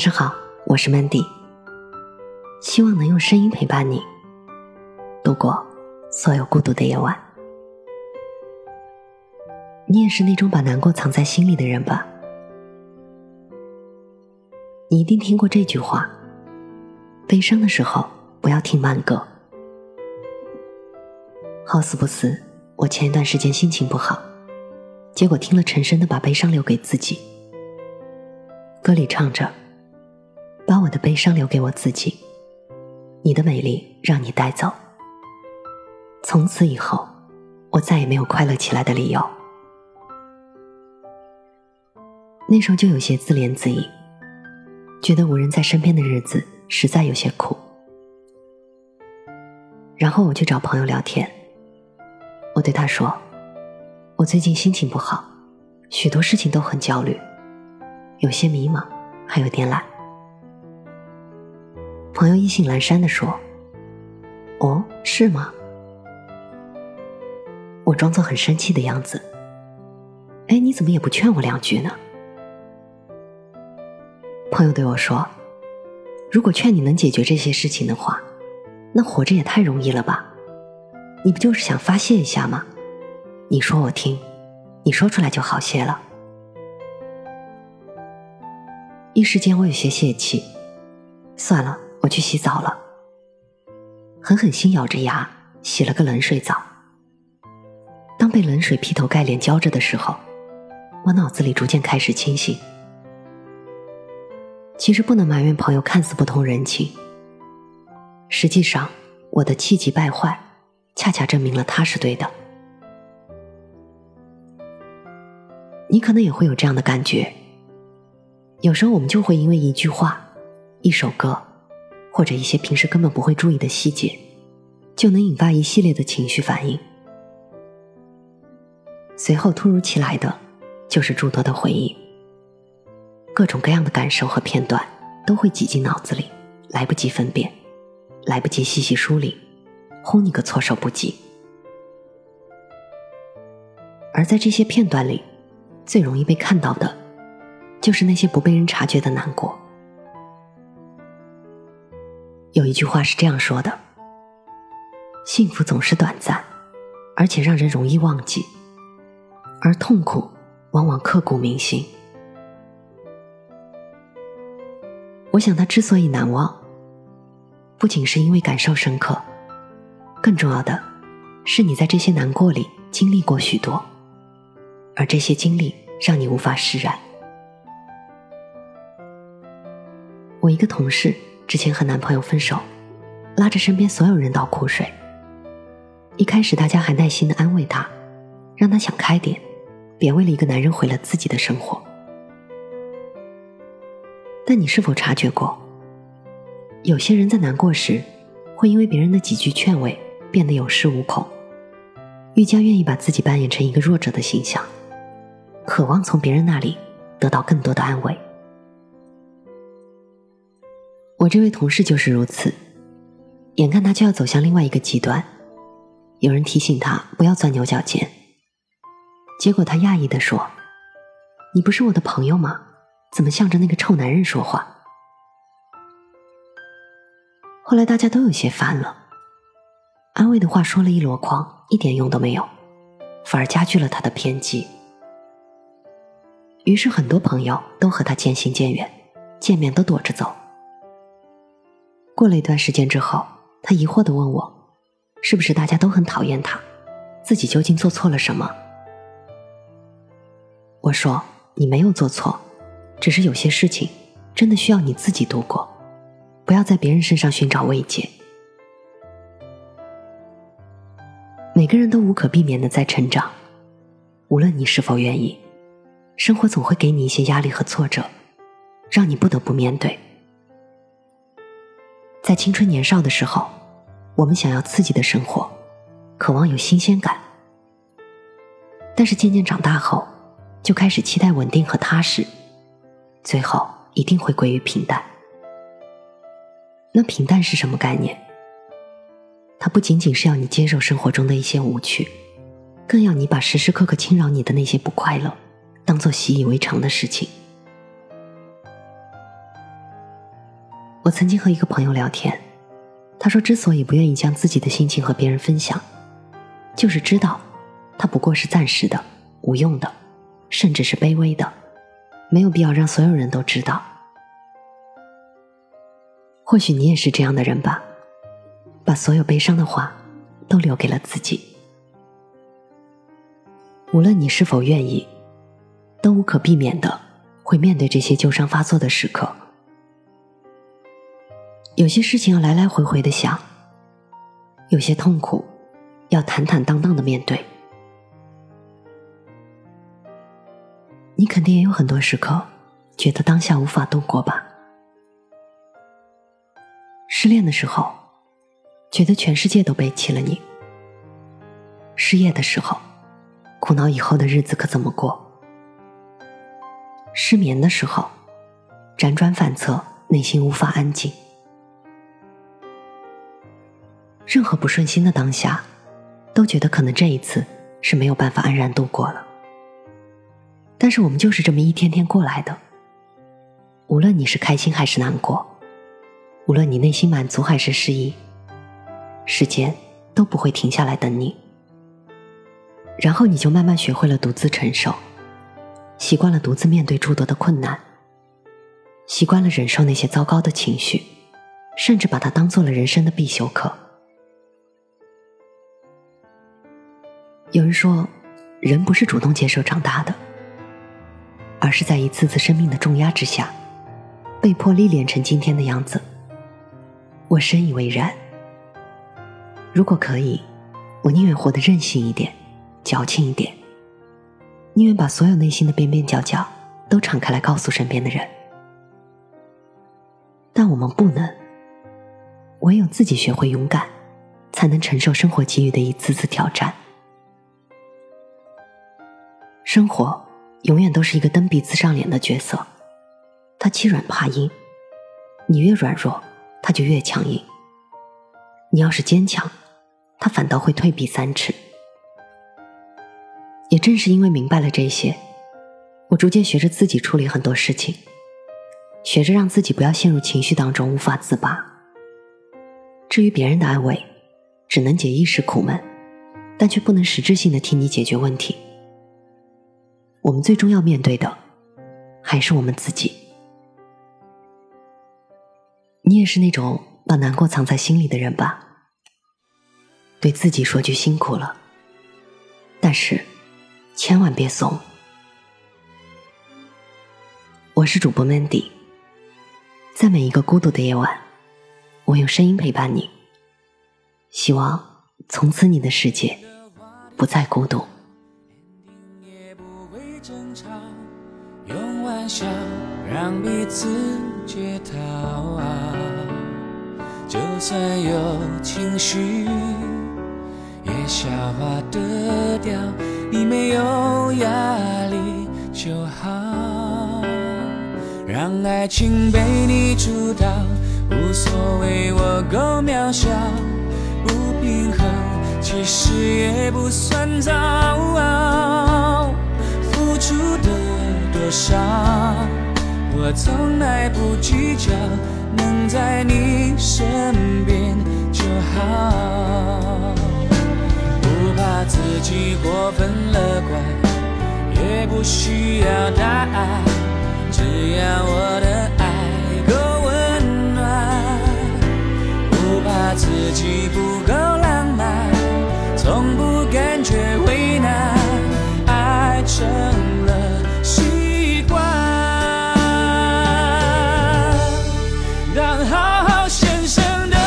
晚上好，我是 Mandy，希望能用声音陪伴你度过所有孤独的夜晚。你也是那种把难过藏在心里的人吧？你一定听过这句话：悲伤的时候不要听慢歌。好死不死，我前一段时间心情不好，结果听了陈升的《把悲伤留给自己》，歌里唱着。把我的悲伤留给我自己，你的美丽让你带走。从此以后，我再也没有快乐起来的理由。那时候就有些自怜自艾，觉得无人在身边的日子实在有些苦。然后我去找朋友聊天，我对他说：“我最近心情不好，许多事情都很焦虑，有些迷茫，还有点懒。”朋友意兴阑珊的说：“哦，是吗？”我装作很生气的样子。哎，你怎么也不劝我两句呢？朋友对我说：“如果劝你能解决这些事情的话，那活着也太容易了吧？你不就是想发泄一下吗？你说我听，你说出来就好些了。”一时间我有些泄气，算了。我去洗澡了，狠狠心咬着牙洗了个冷水澡。当被冷水劈头盖脸浇着的时候，我脑子里逐渐开始清醒。其实不能埋怨朋友看似不通人情，实际上我的气急败坏，恰恰证明了他是对的。你可能也会有这样的感觉，有时候我们就会因为一句话、一首歌。或者一些平时根本不会注意的细节，就能引发一系列的情绪反应。随后突如其来的，就是诸多的回忆，各种各样的感受和片段都会挤进脑子里，来不及分辨，来不及细细梳理，轰你个措手不及。而在这些片段里，最容易被看到的，就是那些不被人察觉的难过。有一句话是这样说的：“幸福总是短暂，而且让人容易忘记；而痛苦往往刻骨铭心。”我想，他之所以难忘，不仅是因为感受深刻，更重要的是你在这些难过里经历过许多，而这些经历让你无法释然。我一个同事。之前和男朋友分手，拉着身边所有人倒苦水。一开始大家还耐心的安慰他，让他想开点，别为了一个男人毁了自己的生活。但你是否察觉过，有些人在难过时，会因为别人的几句劝慰变得有恃无恐，愈加愿意把自己扮演成一个弱者的形象，渴望从别人那里得到更多的安慰。这位同事就是如此，眼看他就要走向另外一个极端，有人提醒他不要钻牛角尖，结果他讶异的说：“你不是我的朋友吗？怎么向着那个臭男人说话？”后来大家都有些烦了，安慰的话说了一箩筐，一点用都没有，反而加剧了他的偏激。于是很多朋友都和他渐行渐远，见面都躲着走。过了一段时间之后，他疑惑的问我：“是不是大家都很讨厌他？自己究竟做错了什么？”我说：“你没有做错，只是有些事情真的需要你自己度过，不要在别人身上寻找慰藉。每个人都无可避免的在成长，无论你是否愿意，生活总会给你一些压力和挫折，让你不得不面对。”在青春年少的时候，我们想要刺激的生活，渴望有新鲜感。但是渐渐长大后，就开始期待稳定和踏实，最后一定会归于平淡。那平淡是什么概念？它不仅仅是要你接受生活中的一些无趣，更要你把时时刻刻侵扰你的那些不快乐，当做习以为常的事情。我曾经和一个朋友聊天，他说之所以不愿意将自己的心情和别人分享，就是知道，他不过是暂时的、无用的，甚至是卑微的，没有必要让所有人都知道。或许你也是这样的人吧，把所有悲伤的话都留给了自己。无论你是否愿意，都无可避免的会面对这些旧伤发作的时刻。有些事情要来来回回的想，有些痛苦要坦坦荡荡的面对。你肯定也有很多时刻觉得当下无法度过吧？失恋的时候，觉得全世界都背弃了你；失业的时候，苦恼以后的日子可怎么过？失眠的时候，辗转反侧，内心无法安静。任何不顺心的当下，都觉得可能这一次是没有办法安然度过了。但是我们就是这么一天天过来的。无论你是开心还是难过，无论你内心满足还是失意，时间都不会停下来等你。然后你就慢慢学会了独自承受，习惯了独自面对诸多的困难，习惯了忍受那些糟糕的情绪，甚至把它当做了人生的必修课。有人说，人不是主动接受长大的，而是在一次次生命的重压之下，被迫历练成今天的样子。我深以为然。如果可以，我宁愿活得任性一点。矫情一点，宁愿把所有内心的边边角角都敞开来告诉身边的人。但我们不能，唯有自己学会勇敢，才能承受生活给予的一次次挑战。生活永远都是一个蹬鼻子上脸的角色，他欺软怕硬，你越软弱，他就越强硬；你要是坚强，他反倒会退避三尺。也正是因为明白了这些，我逐渐学着自己处理很多事情，学着让自己不要陷入情绪当中无法自拔。至于别人的安慰，只能解一时苦闷，但却不能实质性的替你解决问题。我们最终要面对的，还是我们自己。你也是那种把难过藏在心里的人吧？对自己说句辛苦了，但是。千万别怂！我是主播 Mandy，在每一个孤独的夜晚，我用声音陪伴你。希望从此你的世界不再孤独。笑让彼此解套啊，就算有情绪也消化得掉。你没有压力就好，让爱情被你主导，无所谓我够渺小，不平衡其实也不算糟，付出的多少我从来不计较，能在你身边就好。不怕自己过分乐观，也不需要答案，只要我的爱够温暖。不怕自己不好好先生的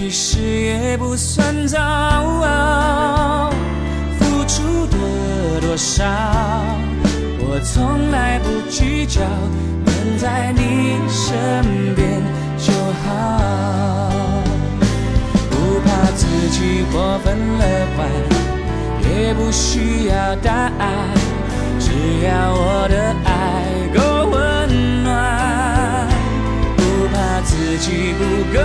其实也不算糟。得多少，我从来不计较，能在你身边就好。不怕自己过分乐观，也不需要答案，只要我的爱够温暖。不怕自己不够